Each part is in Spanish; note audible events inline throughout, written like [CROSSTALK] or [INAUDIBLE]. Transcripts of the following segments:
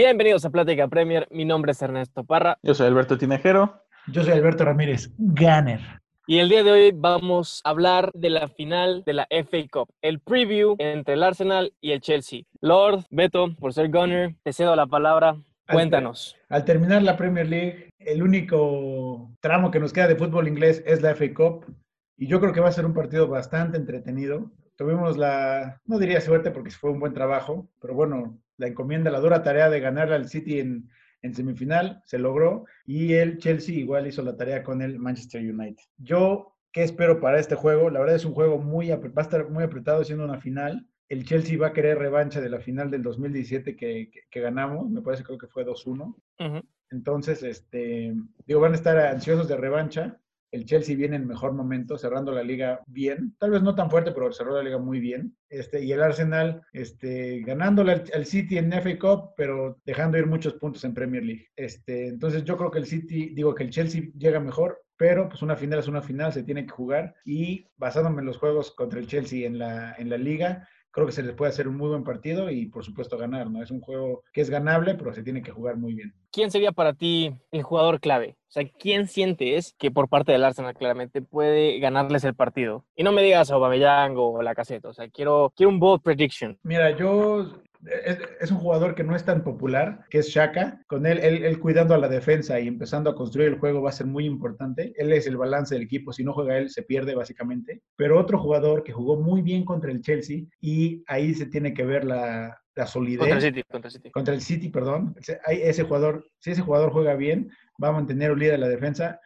Bienvenidos a Plática Premier. Mi nombre es Ernesto Parra. Yo soy Alberto Tinejero. Yo soy Alberto Ramírez, Gunner. Y el día de hoy vamos a hablar de la final de la FA Cup, el preview entre el Arsenal y el Chelsea. Lord, Beto, por ser Gunner, te cedo la palabra. Cuéntanos. Al, terminar la Premier League, el único tramo que nos queda de fútbol inglés es la FA Cup. Y yo creo que va a ser un partido bastante entretenido. Tuvimos la, no diría suerte porque fue un buen trabajo, pero bueno, la encomienda, la dura tarea de ganar al City en, en semifinal, se logró. Y el Chelsea igual hizo la tarea con el Manchester United. Yo, ¿qué espero para este juego? La verdad es un juego muy, va a estar muy apretado siendo una final el Chelsea va a querer revancha de la final del 2017 que, que, ganamos, me parece creo que fue 2-1. Entonces, este, digo, van a estar ansiosos de revancha. El Chelsea viene en mejor momento, cerrando la liga bien, tal vez no tan fuerte, pero cerró la liga muy bien. Este, y el Arsenal este, ganándole al, City en FA Cup, pero dejando ir muchos puntos en Premier League. Este, entonces yo creo que el City, digo que el Chelsea llega mejor, pero pues una final es una final, se tiene que jugar. Y basándome en los juegos contra el Chelsea en la, en la liga, creo que se les puede hacer un muy buen partido y por supuesto ganar, ¿no? Es un juego que es ganable, pero se tiene que jugar muy bien. ¿Quién sería para ti el jugador clave? O sea, ¿quién sientes que por parte del Arsenal claramente puede ganarles el partido? Y no me digas Aubameyang o Lacazette, o sea, quiero, quiero un bold prediction. Mira, yo es, un jugador que no es tan popular, que es Shaka. Con él, él, cuidando a la defensa y empezando a construir el juego va a ser muy importante. Él es el balance del equipo. Si no juega él, se pierde básicamente. Pero otro jugador que jugó muy bien contra el Chelsea y ahí se tiene que ver la, la solidez. Contra el City, contra el City. Contra el City, perdón. Ese jugador, si ese jugador juega bien, va a mantener unida la defensa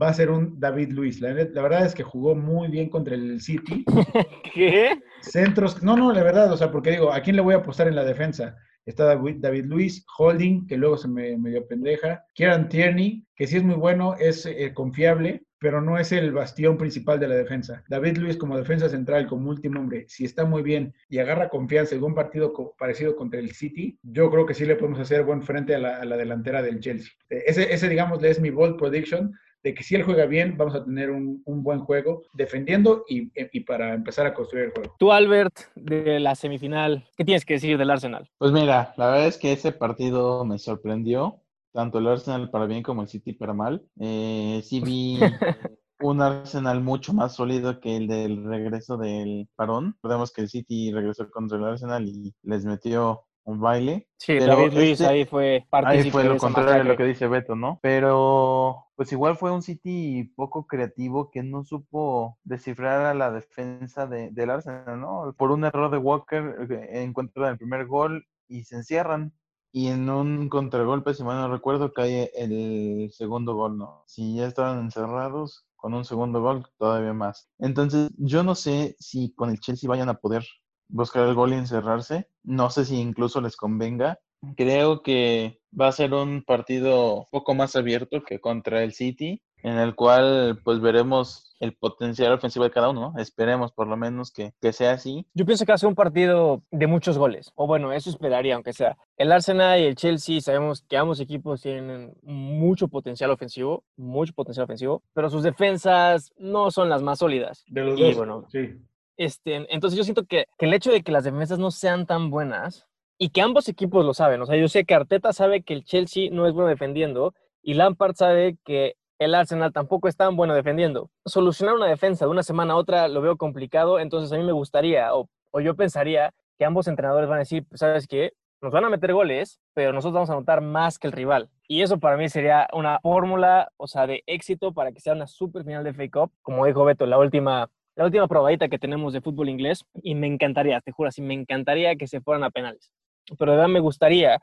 va a ser un David Luis. La, verdad es que jugó muy bien contra el City. [LAUGHS] ¿Qué? Centros, no, no, la verdad, o sea, porque digo, ¿a quién le voy a apostar en la defensa? Está David, Luis, Holding, que luego se me, dio pendeja, Kieran Tierney, que sí es muy bueno, es eh, confiable, pero no es el bastión principal de la defensa. David Luis como defensa central, como último hombre, si está muy bien y agarra confianza en un partido parecido contra el City, yo creo que sí le podemos hacer buen frente a la, delantera del Chelsea. Ese, ese, digamos, es mi bold prediction de que si él juega bien, vamos a tener un, buen juego defendiendo y, para empezar a construir el juego. Tú, Albert, de la semifinal, ¿qué tienes que decir del Arsenal? Pues mira, la verdad es que ese partido me sorprendió, tanto el Arsenal para bien como el City para mal. Eh, sí vi [LAUGHS] un Arsenal mucho más sólido que el del regreso del parón. Recordemos que el City regresó contra el Arsenal y les metió un baile. Sí, David Luis este ahí fue Ahí fue lo contrario de lo que dice Beto, ¿no? Pero pues igual fue un City poco creativo que no supo descifrar a la defensa de, del Arsenal, ¿no? Por un error de Walker eh, encuentran el primer gol y se encierran. Y en un contragolpe, si mal no recuerdo, cae el segundo gol, ¿no? Si ya estaban encerrados, con un segundo gol, todavía más. Entonces, yo no sé si con el Chelsea vayan a poder buscar el gol y encerrarse. No sé si incluso les convenga. Creo que va a ser un partido un poco más abierto que contra el City, en el cual pues veremos el potencial ofensivo de cada uno, Esperemos por lo menos que, que, sea así. Yo pienso que va a ser un partido de muchos goles, o bueno, eso esperaría, aunque sea. El Arsenal y el Chelsea sabemos que ambos equipos tienen mucho potencial ofensivo, mucho potencial ofensivo, pero sus defensas no son las más sólidas. De los dos, bueno, sí. Este, entonces yo siento que, el hecho de que las defensas no sean tan buenas y que ambos equipos lo saben, o sea, yo sé que Arteta sabe que el Chelsea no es bueno defendiendo y Lampard sabe que el Arsenal tampoco es tan bueno defendiendo. Solucionar una defensa de una semana a otra lo veo complicado, entonces a mí me gustaría o, yo pensaría que ambos entrenadores van a decir, pues, ¿sabes qué? Nos van a meter goles, pero nosotros vamos a anotar más que el rival. Y eso para mí sería una fórmula, o sea, de éxito para que sea una super final de Fake Up. Como dijo Beto, la última la última probadita que tenemos de fútbol inglés y me encantaría, te juro, así me encantaría que se fueran a penales. Pero de verdad me gustaría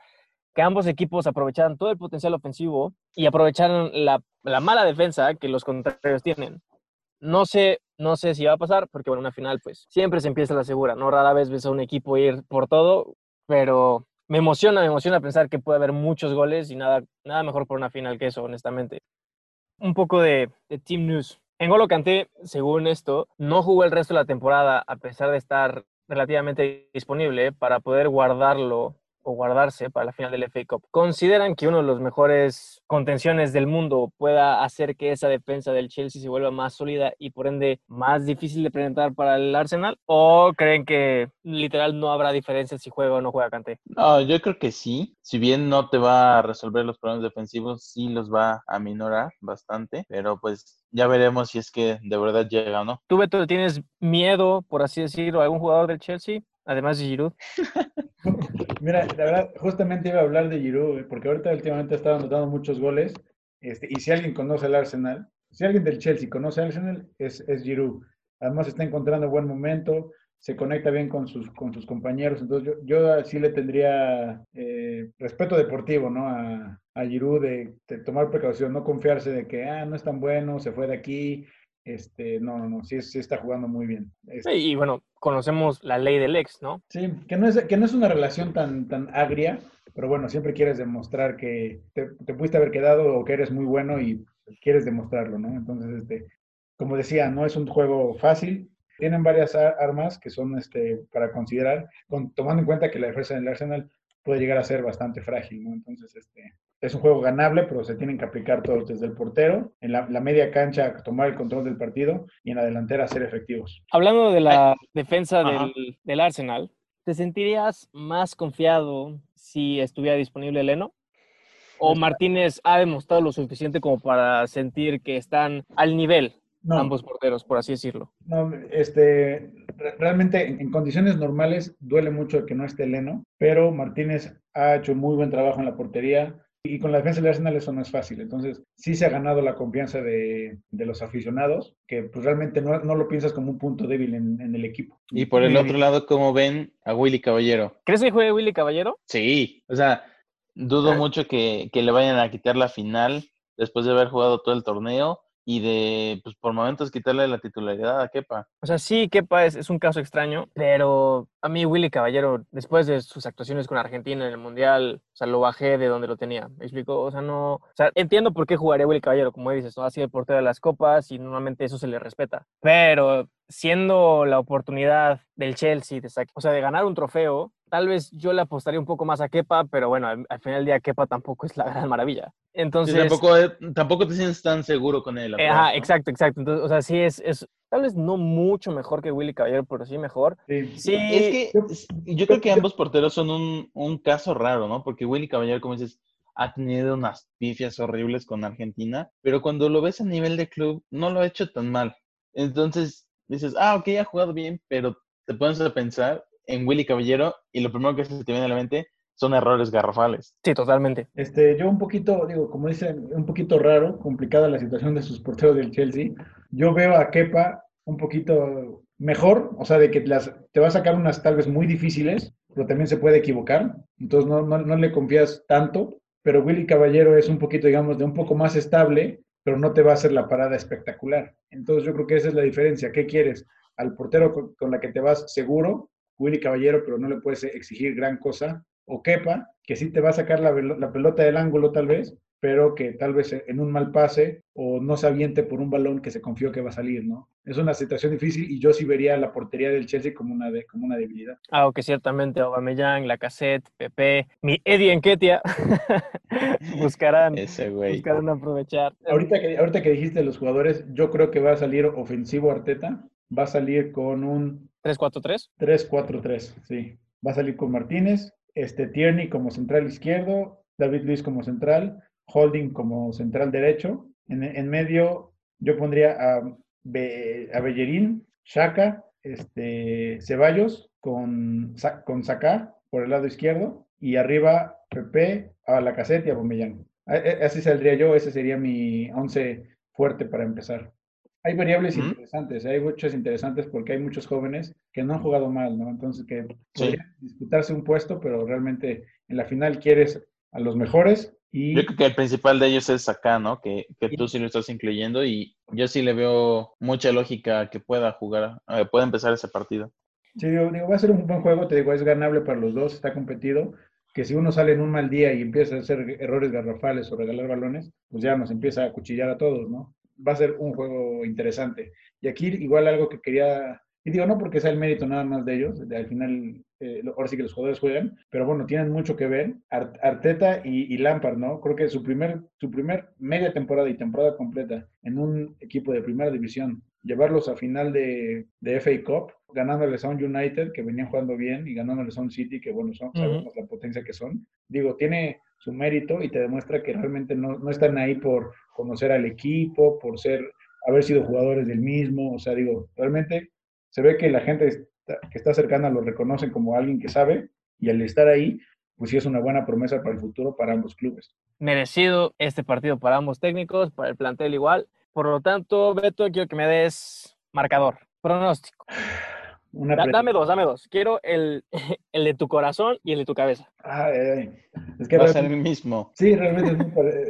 que ambos equipos aprovecharan todo el potencial ofensivo y aprovecharan la, la mala defensa que los contrarios tienen. No sé, no sé si va a pasar, porque bueno, una final pues siempre se empieza la segura, ¿no? Rara vez ves a un equipo ir por todo, pero me emociona, me emociona pensar que puede haber muchos goles y nada, nada mejor por una final que eso, honestamente. Un poco de Team News. Golo Kanté, según esto, no jugó el resto de la temporada a pesar de estar relativamente disponible para poder guardarlo o guardarse para la final del FA Cup. ¿Consideran que uno de los mejores contenciones del mundo pueda hacer que esa defensa del Chelsea se vuelva más sólida y por ende más difícil de presentar para el Arsenal? ¿O creen que literal no habrá diferencia si juega o no juega Kanté? No, yo creo que sí. Si bien no te va a resolver los problemas defensivos, sí los va a minorar bastante, pero pues ya veremos si es que de verdad llega o no. ¿Tú, Beto, tienes miedo, por así decirlo, a algún jugador del Chelsea? Además de Giroud. [LAUGHS] Mira, la verdad, justamente iba a hablar de Giroud, porque ahorita últimamente ha estado anotando muchos goles. Este, y si alguien conoce el Arsenal, si alguien del Chelsea conoce al Arsenal, es, es Giroud. Además está encontrando buen momento, se conecta bien con sus, con sus compañeros. Entonces yo, yo sí le tendría eh, respeto deportivo ¿no? a, a Giroud de, de, tomar precaución, no confiarse de que ah, no es tan bueno, se fue de aquí, este, no, no, no, sí, sí está jugando muy bien. Este, y bueno, conocemos la ley del ex, ¿no? Sí, que no es, que no es una relación tan, tan agria, pero bueno, siempre quieres demostrar que te, te pudiste haber quedado o que eres muy bueno y quieres demostrarlo, ¿no? Entonces, este, como decía, no es un juego fácil. Tienen varias armas que son este, para considerar, con, tomando en cuenta que la defensa del Arsenal puede llegar a ser bastante frágil, ¿no? Entonces, este, es un juego ganable, pero se tienen que aplicar todos desde el portero, en la, la, media cancha tomar el control del partido y en la delantera ser efectivos. Hablando de la Ay. defensa del, del, Arsenal, ¿te sentirías más confiado si estuviera disponible Leno? ¿O Martínez ha demostrado lo suficiente como para sentir que están al nivel no. ambos porteros, por así decirlo? No, este, realmente en, en, condiciones normales duele mucho que no esté Leno, pero Martínez ha hecho muy buen trabajo en la portería, y con la defensa del Arsenal eso no es fácil. Entonces, sí se ha ganado la confianza de, de los aficionados, que pues realmente no, no, lo piensas como un punto débil en, en, el equipo. Y por el otro lado, ¿cómo ven a Willy Caballero? ¿Crees que juegue Willy Caballero? Sí, o sea, dudo ah. mucho que, que le vayan a quitar la final después de haber jugado todo el torneo y de, pues por momentos quitarle la titularidad a Kepa. O sea, sí, Kepa es, es, un caso extraño, pero a mí Willy Caballero, después de sus actuaciones con Argentina en el Mundial, o sea, lo bajé de donde lo tenía. ¿Me explico? O sea, no, o sea, entiendo por qué jugaría Willy Caballero, como dices, ¿no? Ha sido el portero de las copas y normalmente eso se le respeta. Pero siendo la oportunidad del Chelsea, o sea, de ganar un trofeo, tal vez yo le apostaría un poco más a Kepa, pero bueno, al, al final del día Kepa tampoco es la gran maravilla. Entonces... Sí, tampoco, tampoco te sientes tan seguro con él. Eh, ajá, ¿no? exacto, exacto. Entonces, o sea, sí es, es, tal vez no mucho mejor que Willy Caballero, pero sí mejor. Sí. sí. Es que yo creo que ambos porteros son un, un caso raro, ¿no? Porque Willy Caballero, como dices, ha tenido unas pifias horribles con Argentina, pero cuando lo ves a nivel de club, no lo ha hecho tan mal. Entonces dices, ah, ok, ha jugado bien, pero te pones a pensar en Willy Caballero y lo primero que se te viene a la mente son errores garrafales. Sí, totalmente. Este, yo un poquito, digo, como dicen, un poquito raro, complicada la situación de sus porteros del Chelsea. Yo veo a Kepa un poquito mejor, o sea, de que las, te va a sacar unas tal vez muy difíciles, pero también se puede equivocar, entonces no, no, no le confías tanto, pero Willy Caballero es un poquito, digamos, de un poco más estable, pero no te va a hacer la parada espectacular. Entonces yo creo que esa es la diferencia. ¿Qué quieres? Al portero con, con la que te vas seguro, Willy Caballero, pero no le puedes exigir gran cosa, o Kepa, que sí te va a sacar la, la, pelota del ángulo tal vez, pero que tal vez en un mal pase o no se aviente por un balón que se confió que va a salir, ¿no? Es una situación difícil y yo sí vería la portería del Chelsea como una, de, como una debilidad. Aunque ah, ciertamente Aubameyang, Lacazette, Pepe, mi Eddie Enquetia [LAUGHS] buscarán, buscarán aprovechar. Ahorita que, ahorita que dijiste los jugadores, yo creo que va a salir ofensivo Arteta, va a salir con un... 3-4-3. 3-4-3, sí. Va a salir con Martínez, este, Tierney como central izquierdo, David Luis como central, Holding como central derecho. En, en medio yo pondría a, a Bellerín, Shaka, este, Ceballos con, con Saka por el lado izquierdo y arriba Pepe, a la caseta y a Bomellán. Así saldría yo, ese sería mi once fuerte para empezar. Hay variables interesantes, hay muchas interesantes porque hay muchos jóvenes que no han jugado mal, ¿no? Entonces que sí. podrían disputarse un puesto, pero realmente en la final quieres a los mejores y... Yo creo que el principal de ellos es acá, ¿no? Que, que tú sí lo estás incluyendo y yo sí le veo mucha lógica que pueda jugar, eh, pueda empezar ese partido. Sí, digo, digo, va a ser un buen juego, te digo, es ganable para los dos, está competido, que si uno sale en un mal día y empieza a hacer errores garrafales o regalar balones, pues ya nos empieza a cuchillar a todos, ¿no? Va a ser un juego interesante. Y aquí igual algo que quería Y digo, no porque sea el mérito nada más de ellos, al final, eh, ahora sí que los jugadores juegan, pero bueno, tienen mucho que ver. Arteta y, y, Lampard, ¿no? Creo que su primer, su primer media temporada y temporada completa en un equipo de primera división, llevarlos a final de, de FA Cup, ganándoles a un United que venían jugando bien y ganándoles a un City que, bueno, son, sabemos la potencia que son. Digo, tiene su mérito y te demuestra que realmente no, no están ahí por conocer al equipo, por ser, haber sido jugadores del mismo. O sea, digo, realmente se ve que la gente que está cercana lo reconocen como alguien que sabe y al estar ahí, pues sí es una buena promesa para el futuro para ambos clubes. Merecido este partido para ambos técnicos, para el plantel igual. Por lo tanto, Beto, quiero que me des marcador, pronóstico. [SIGHS] dame dos, dame dos. Quiero el, [LAUGHS] el, de tu corazón y el de tu cabeza. es que va a ser el mismo. Sí, realmente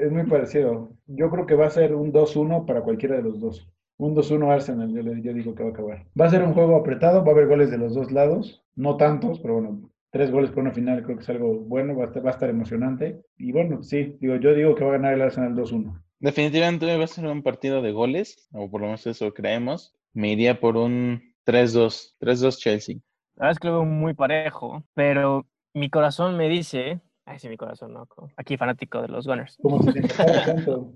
es muy, parecido. Yo creo que va a ser un 2-1 para cualquiera de los dos. Un 2-1 Arsenal, yo, yo digo que va a acabar. Va a ser un juego apretado, va a haber goles de los dos lados. No tantos, pero bueno, tres goles por una final creo que es algo bueno, va a estar, va a estar emocionante. Y bueno, sí, digo, yo digo que va a ganar el Arsenal 2-1. Definitivamente va a ser un partido de goles, o por lo menos eso creemos. Me iría por un 3-2, 3-2 Chelsea. La verdad es que lo veo muy parejo, pero mi corazón me dice, ay sí, mi corazón, no, aquí fanático de los Gunners. [LAUGHS]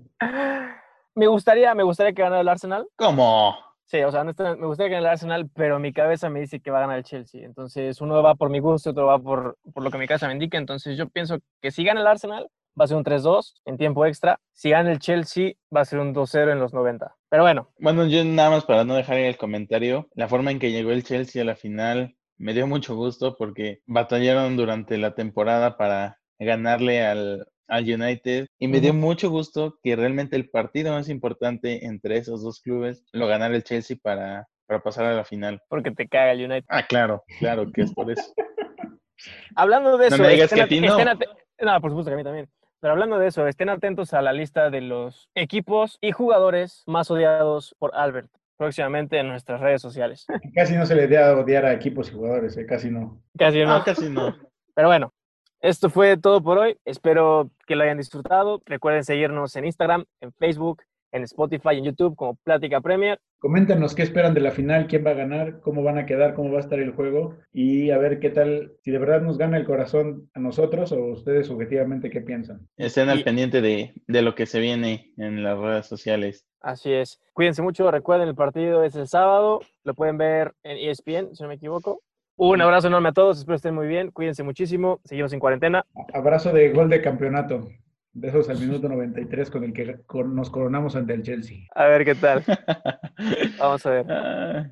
me gustaría, me gustaría que ganara el Arsenal. ¿Cómo? Sí, o sea, me gustaría que ganara el Arsenal, pero mi cabeza me dice que va a ganar el Chelsea. Entonces, uno va por mi gusto, otro va por, por lo que mi cabeza me indica. Entonces, yo pienso que si gana el Arsenal, va a ser un 3-2 en tiempo extra. Si gana el Chelsea, va a ser un 2-0 en los 90. Pero bueno. Bueno, yo nada más para no dejar el comentario, la forma en que llegó el Chelsea a la final me dio mucho gusto porque batallaron durante la temporada para ganarle al, United y me dio mucho gusto que realmente el partido más importante entre esos dos clubes lo ganara el Chelsea para, para pasar a la final. Porque te caga el United. Ah, claro, claro que es por eso. [LAUGHS] Hablando de eso, no me digas que a ti no. no, por supuesto que a mí también. Pero hablando de eso, estén atentos a la lista de los equipos y jugadores más odiados por Albert próximamente en nuestras redes sociales. [LAUGHS] Casi no se le da odiar a equipos y jugadores, ¿eh? casi no. Casi no. no. Casi no. Pero bueno, esto fue todo por hoy. Espero que lo hayan disfrutado. Recuerden seguirnos en Instagram, en Facebook, en Spotify y en YouTube como Plática Premier. Coméntenos qué esperan de la final, quién va a ganar, cómo van a quedar, cómo va a estar el juego y a ver qué tal, si de verdad nos gana el corazón a nosotros o ustedes objetivamente qué piensan. Estén al pendiente de, de lo que se viene en las redes sociales. Así es. Cuídense mucho. Recuerden, el partido es el sábado. Lo pueden ver en ESPN, si no me equivoco. Un abrazo enorme a todos. Espero estén muy bien. Cuídense muchísimo. Seguimos en cuarentena. Abrazo de gol de campeonato. De esos al minuto 93 con el que nos coronamos ante el Chelsea. A ver qué tal. [LAUGHS] Vamos a ver. Ah.